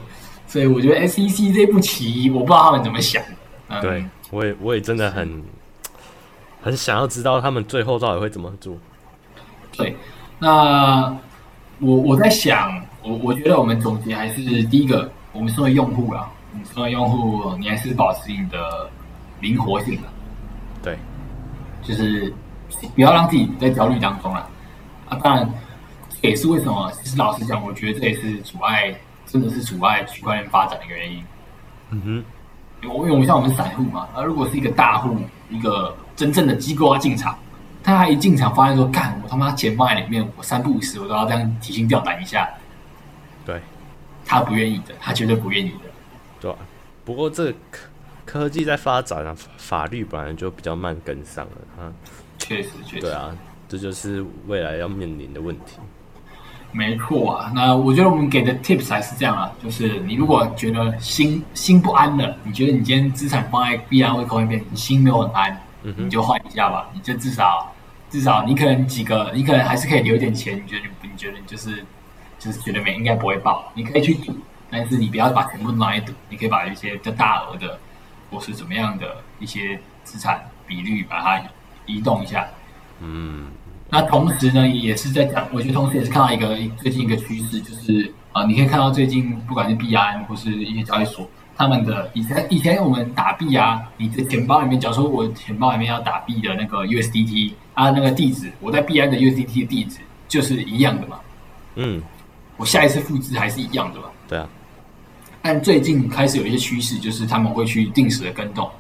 所以我觉得 SEC 这步棋，我不知道他们怎么想。嗯、对，我也我也真的很很想要知道他们最后到底会怎么做。对，那我我在想，我我觉得我们总结还是第一个，我们身为用户啊，我们身为用户，你还是保持你的灵活性的。对，就是不要让自己在焦虑当中了。啊，当然。也是为什么？其实老实讲，我觉得这也是阻碍，真的是阻碍区块链发展的一个原因。嗯哼，因为我们像我们散户嘛，而如果是一个大户，一个真正的机构要进场，他一进场发现说：“干，我他妈钱放在里面，我三不五时我都要这样提心吊胆一下。”对，他不愿意的，他绝对不愿意的。对啊，不过这科科技在发展啊，法律本来就比较慢跟上了啊。确实，确实。对啊，这就是未来要面临的问题。没错啊，那我觉得我们给的 tips 还是这样啊，就是你如果觉得心心不安了，你觉得你今天资产放在币安或 Coinbase，你心没有很安，嗯，你就换一下吧。你就至少至少你可能几个，你可能还是可以留点钱。你觉得你你觉得你就是就是觉得没应该不会爆，你可以去赌，但是你不要把全部拿来赌，你可以把一些比较大额的或是怎么样的一些资产比率把它移动一下，嗯。那同时呢，也是在讲，我觉得同时也是看到一个最近一个趋势，就是啊、呃，你可以看到最近不管是币安或是一些交易所，他们的以前以前我们打币啊，你的钱包里面，假如说我钱包里面要打币的那个 USDT 啊，那个地址，我在币安的 USDT 的地址就是一样的嘛。嗯，我下一次复制还是一样的吧。对啊。但最近开始有一些趋势，就是他们会去定时的跟动。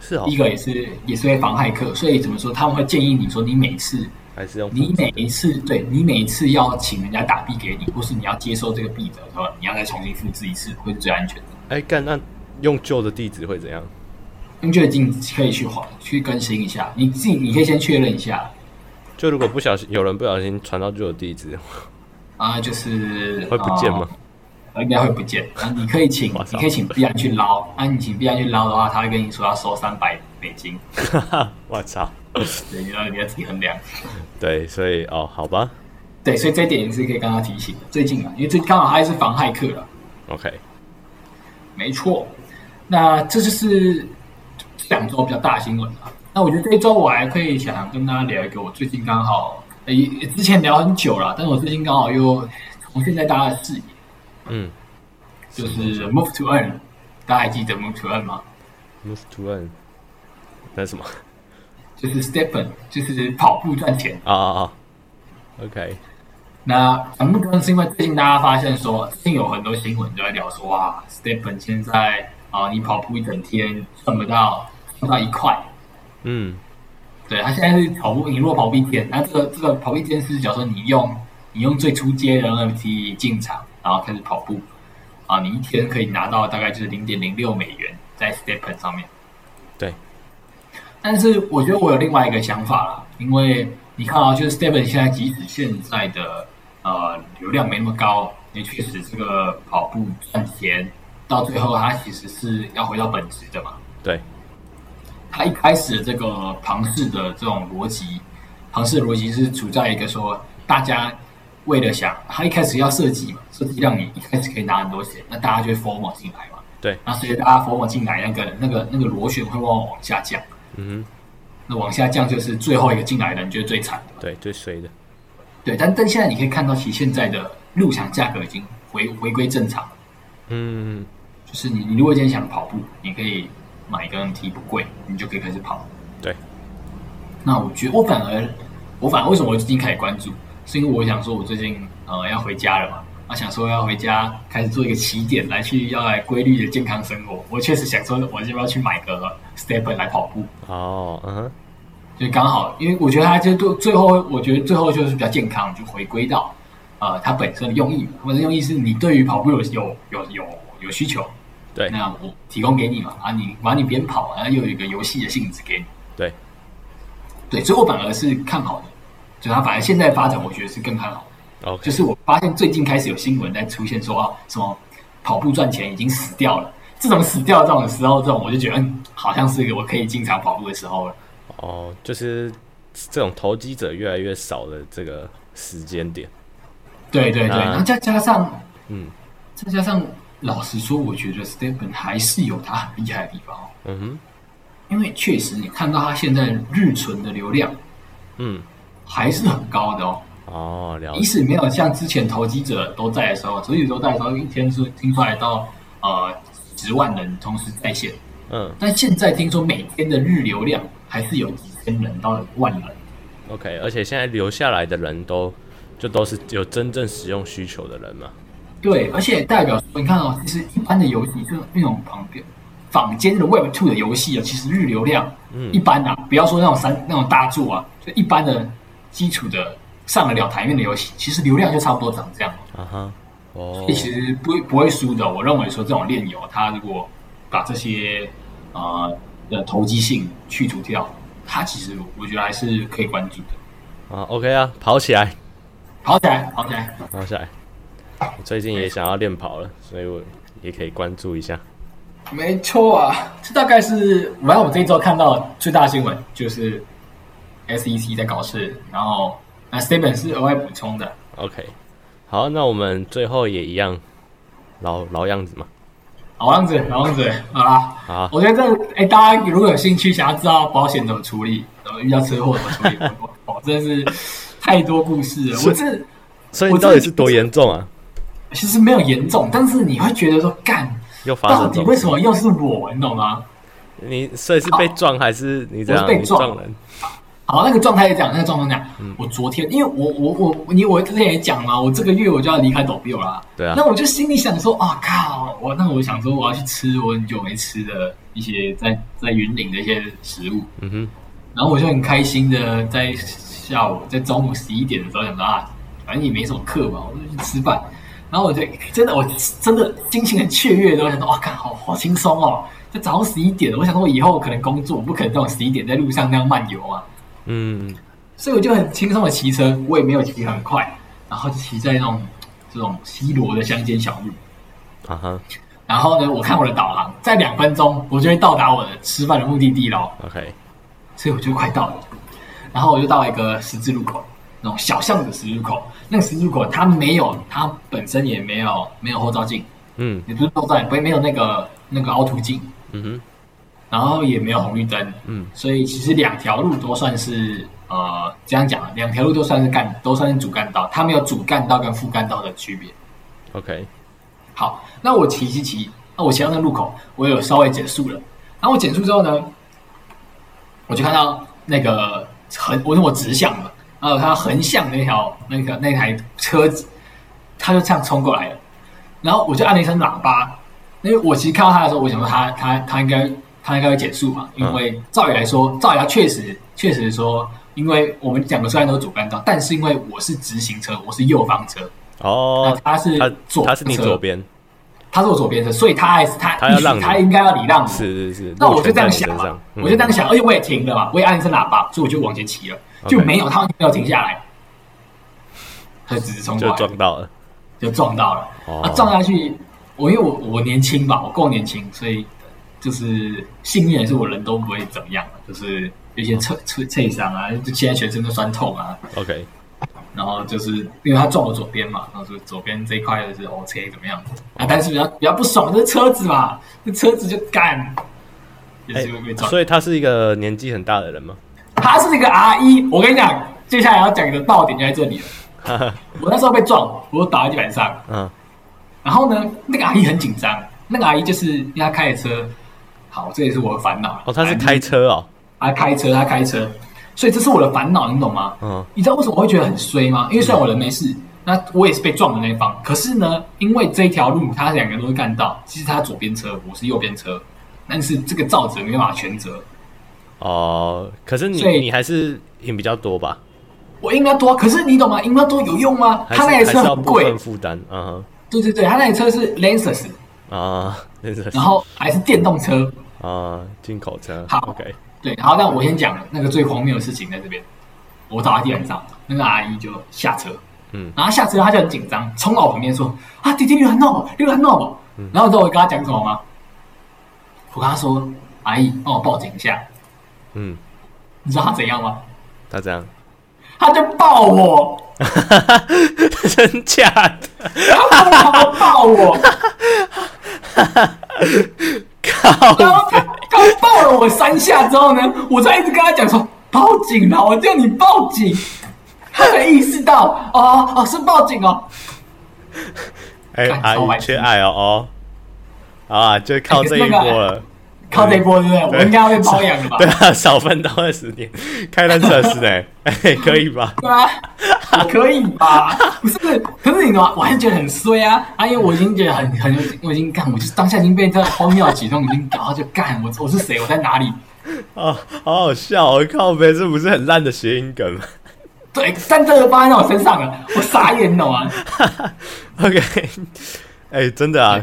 是啊、哦，第一个也是也是会防骇客，所以怎么说？他们会建议你说，你每次还是用你每一次对你每一次要请人家打币给你，或是你要接收这个币的时候，你要再重新复制一次，会是最安全的。哎，干那用旧的地址会怎样？用旧的地址可以去换去更新一下，你自己你可以先确认一下。就如果不小心有人不小心传到旧的地址，啊，就是会不见吗？哦应该会不见啊！[LAUGHS] 你可以请，你可以请币安去捞。啊，你请币安去捞的话，他会跟你说要收三百美金。我操！对，你要你要自己衡量。对，所以哦，好吧。对，所以这一点也是可以跟他提醒的。最近啊，因为最刚好他也是防骇客了。OK，没错。那这就是这两周比较大新闻啊。那我觉得这一周我还可以想跟大家聊一个，我最近刚好诶之前聊很久了，但是我最近刚好又重现在大家的视野。嗯，就是 Move to Earn，大家还记得 Move to Earn 吗？Move to Earn，那是什么？就是 Stepen，就是跑步赚钱啊啊啊！OK，那 Move to Earn 是因为最近大家发现说，最近有很多新闻都在聊说，哇，Stepen 现在啊，你跑步一整天赚不到赚不到一块。嗯，对，他现在是跑步，你如果跑步一天，那这个这个跑步一天是，假如说你用你用最初阶的 NFT 进场。然后开始跑步，啊，你一天可以拿到大概就是零点零六美元在 STEPN 上面。对，但是我觉得我有另外一个想法啦，因为你看啊，就是 STEPN 现在即使现在的呃流量没那么高，也确实这个跑步赚钱，到最后它其实是要回到本质的嘛。对，它一开始的这个庞氏的这种逻辑，庞氏的逻辑是处在一个说大家。为了想他一开始要设计嘛，设计让你一开始可以拿很多钱，那大家就会 FOMO 进来嘛。对，那随着大家 FOMO 进来，那个那个那个螺旋会往往往下降。嗯哼，那往下降就是最后一个进来的人就是最惨的。对，最衰的。对，但但现在你可以看到，其实现在的入场价格已经回回归正常。嗯，就是你你如果今天想跑步，你可以买一个 NT 不贵，你就可以开始跑。对。那我觉得我反而我反而为什么我最近开始关注，是因为我想说我最近呃要回家了嘛，我想说要回家开始做一个起点，来去要来规律的健康生活。我确实想说，我要不要去买个 STEPN 来跑步？哦，嗯哼。就刚好，因为我觉得它就最最后，我觉得最后就是比较健康，就回归到呃它本身的用意。本身用意是你对于跑步有有有有有需求，对，那我提供给你嘛，啊你把你边跑，然后又有一个游戏的性质给你，对，对，所以我反而是看好的，就它反而现在发展，我觉得是更看好的。OK，就是我发现最近开始有新闻在出现说啊，什么跑步赚钱已经死掉了，这种死掉这种时候，这种我就觉得嗯，好像是一个我可以经常跑步的时候了。哦，就是这种投机者越来越少的这个时间点。对对对，然后再加上，嗯，再加上，老实说，我觉得 Stephen 还是有他很厉害的地方。嗯哼，因为确实你看到他现在日存的流量，嗯，还是很高的哦。哦，了解。即使没有像之前投机者都在的时候，投机者都在的时候，一天是听出来到呃十万人同时在线。嗯，但现在听说每天的日流量。还是有几千人到一万人，OK，而且现在留下来的人都就都是有真正使用需求的人嘛？对，而且代表说，你看哦，其实一般的游戏，就那种旁边坊间的 Web Two 的游戏啊，其实日流量，嗯，一般啊，不要说那种三那种大作啊，就一般的基础的上得了台面的游戏，其实流量就差不多长这样。啊哈，哦，所以其实不不会输的。我认为说这种链游，它如果把这些啊。呃的投机性去除掉，它其实我觉得还是可以关注的。啊，OK 啊，跑起来，跑起来，跑起来，跑起来。我最近也想要练跑了，所以我也可以关注一下。没错啊，这大概是反正我这一周看到最大新闻就是 SEC 在搞事，然后那 STEPN 是额外补充的。OK，好，那我们最后也一样老老样子嘛。老样子，老样子，好啦。好，我觉得这，哎、欸，大家如果有兴趣，想要知道保险怎么处理，怎么遇到车祸怎么处理，[LAUGHS] 哦，真的是太多故事了。我这，所以你到底是多严重啊？其实没有严重，但是你会觉得说，干，又发生到底为什么又是我？你懂吗？你所以是被撞还是你这样？我是被撞，撞人？好，那个状态也讲，那个状况讲。嗯，我昨天，因为我我我你我之前也讲嘛，我这个月我就要离开抖 Bill 啦。对啊。那我就心里想说，啊靠！我那我想说，我要去吃我很久没吃的一些在在云岭的一些食物。嗯哼。然后我就很开心的在下午在中午十一点的时候想说啊，反正也没什么课嘛，我就去吃饭。然后我就真的我真的心情很雀跃的，我想说哇，看好好轻松哦，就早上十一点，我想说我以后可能工作不可能这种十一点在路上那样漫游啊。嗯，所以我就很轻松的骑车，我也没有骑很快，然后就骑在那种这种西罗的乡间小路，啊哈，然后呢，我看我的导航，在两分钟我就会到达我的吃饭的目的地喽。OK，所以我就快到了，然后我就到了一个十字路口，那种小巷子十字路口，那个十字路口它没有，它本身也没有没有后照镜，嗯，也不是后照镜，不会没有那个那个凹凸镜，嗯哼。然后也没有红绿灯，嗯，所以其实两条路都算是呃这样讲，两条路都算是干，都算是主干道，它没有主干道跟副干道的区别。OK，好，那我骑骑骑，那我骑到那路口，我有稍微减速了，然后我减速之后呢，我就看到那个很，我说我直向嘛，然后他横向那条那个那台车子，他就这样冲过来了，然后我就按了一声喇叭，因为我其实看到他的时候，我想说他他他应该。他应该会减速嘛？因为照理来说，照理来确实确实说，因为我们两个虽然都是主干道，但是因为我是直行车，我是右方车哦，他是左，他是你左边，他是我左边车，所以他还是他他要让他应该要礼让我，是是是。那我就这样想嘛，我就这样想，而且我也停了嘛，我也按一声喇叭，所以我就往前骑了，就没有他没有停下来，他就直直冲过来，就撞到了，就撞到了，啊，撞下去，我因为我我年轻吧，我够年轻，所以。就是幸运，的是我人都不会怎么样，就是有些侧侧侧伤啊，就现在全身都酸痛啊。OK，然后就是因为他撞我左边嘛，然后就左边这一块就是 O 车怎么样子啊？但是比较比较不爽，这车子嘛，这车子就干，也是会被撞。所以他是一个年纪很大的人吗？他是一个阿姨。我跟你讲，接下来要讲的爆点就在这里了。[LAUGHS] 我那时候被撞，我倒在地板上，嗯，然后呢，那个阿姨很紧张，那个阿姨就是因为她开的车，好，这也是我的烦恼。哦，她是开车哦，她开车，她开车。所以这是我的烦恼，你懂吗？嗯，你知道为什么我会觉得很衰吗？因为虽然我人没事，嗯、那我也是被撞的那一方。可是呢，因为这一条路，他两个人都会干到，其实他左边车，我是右边车，但是这个造责没办法全责。哦，可是你你还是赢比较多吧？我赢比较多，可是你懂吗？赢比较多有用吗？他那台车很贵，负担。嗯哼，对对对，他那台车是 Lexus 啊，Lexus，然后还是电动车啊，进口车。好，OK。对，然后那我先讲那个最荒谬的事情在这边。我倒在地板上，那个阿姨就下车，嗯，然后下车她就很紧张，冲到我旁边说：“啊，弟弟你很闹，你很闹。”然后你知道我跟她讲什么吗？我跟她说：“阿姨，帮我报警一下。”嗯，你知道他怎样吗？他怎样？他就抱我，[LAUGHS] 真假的？他抱我，[LAUGHS] 靠！然后她她抱了我三下之后呢，我再一直跟他讲说。报警了！我叫你报警，[LAUGHS] 他才意识到哦哦是报警哦。哎、欸，阿姨缺爱哦哦，啊，就靠这一波了，欸、靠这一波对不对？我应该要被包养了吧？对啊，少奋斗二十年，开单车是哎，[LAUGHS] 哎，可以吧？对啊，可以吧？不是，可是你呢？我还是觉得很衰啊！啊，因为我已经觉得很很，我已经干，我就当下已经被这荒谬举动已经搞到就干，我我是谁？我在哪里？啊，好好笑！我靠呗，这不是很烂的谐音梗吗？对，但这个发生在我身上了，我傻眼了啊！[LAUGHS] OK，哎、欸，真的啊，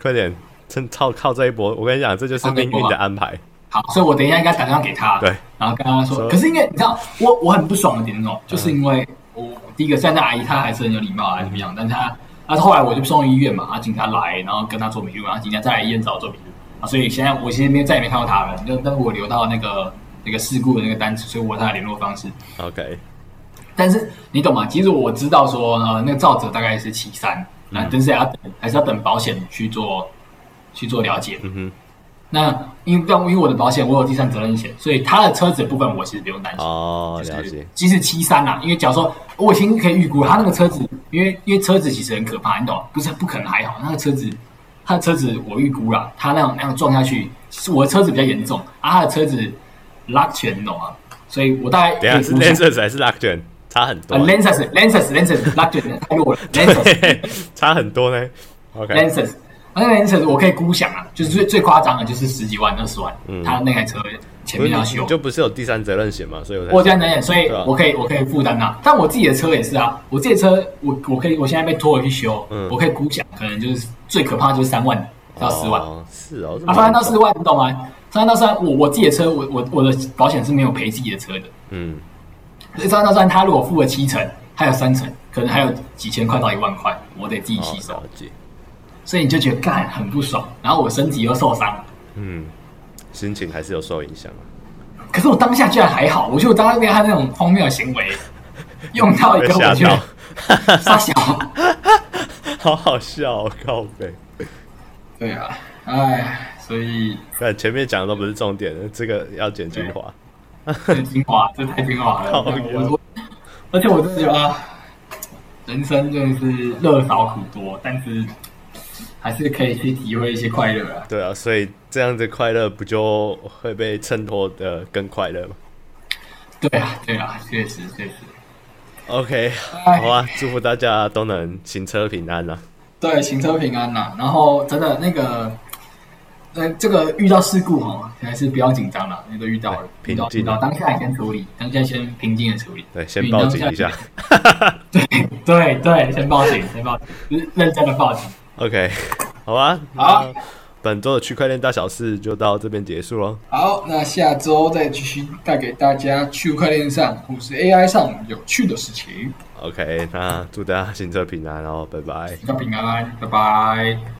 快点，趁靠靠这一波！我跟你讲，这就是命运的安排。好，所以我等一下应该打电话给他，对，然后跟他说。可是因为你知道，我我很不爽的点是什么？就是因为我第一个，虽然那阿姨她还是很有礼貌啊，怎么样？但是她，啊，后来我就送医院嘛，啊，警察来，然后跟他做笔录，然后警察再来医院找我做笔录啊。所以现在我其实没再也没看到他了，就但是我留到那个那个事故的那个单子，所以我有他的联络方式。OK，但是你懂吗？其实我知道说呃，那个造者大概是七三，那但是还要等，还是要等保险去做去做了解。嗯哼，那因为因为我的保险我有第三责任险，所以他的车子的部分我其实不用担心。哦，了解。即使七三呐，因为假如说我已经可以预估他那个车子，因为因为车子其实很可怕，你懂吗？不是不可能还好，那个车子。他的车子我预估了，他那样那样撞下去，是我的车子比较严重啊，他的车子拉拳，你懂吗？所以我大概等下是 Lexus 还是拉拳？差很多。太弱了，[LAUGHS] Lexus 差很多呢。OK 那 Lexus 我可以估想啊，就是最最夸张的，就是十几万、二十万，嗯，他那台车前面要修，就不是有第三责任险嘛？所以我第三责任险，所以我可以我可以负担啊。但我自己的车也是啊，我自己的车我我可以我现在被拖回去修，嗯，我可以估想，可能就是。最可怕就是三万到四万，是哦，啊，三万到四万，你懂吗？三万到四万，我我自己的车，我我我的保险是没有赔自己的车的，嗯，所以三万到四万，他如果付了七成，还有三成，可能还有几千块到一万块，我得自己吸收，所以你就觉得干很不爽，然后我身体又受伤，嗯，心情还是有受影响。可是我当下居然还好，我觉得我当下被他那种荒谬的行为 [LAUGHS] 用到一个我觉得发 [LAUGHS] 小。[LAUGHS] 好好笑，哦，靠北。对啊，哎，所以，对前面讲的都不是重点，这个要剪精华。精华，这太精华了。我，而且我真的觉得，啊，人生真的是乐少苦多，但是还是可以去体会一些快乐啊。对啊，所以这样子快乐不就会被衬托的更快乐吗？对啊，对啊，确实，确实。OK，好啊！祝福大家都能行车平安呐、啊。对，行车平安呐、啊。然后真的那个，呃，这个遇到事故哈，还是不要紧张了。那个遇到了，平静，遇到当下先处理，当下先平静的处理。对，先报警一下。[LAUGHS] 对对对，先报警，先报警，认真的报警。OK，[LAUGHS] 好吧，好。本周的区块链大小事就到这边结束喽。好，那下周再继续带给大家区块链上或是 AI 上有趣的事情。OK，那祝大家行车平安，哦拜拜。行车平安，拜拜。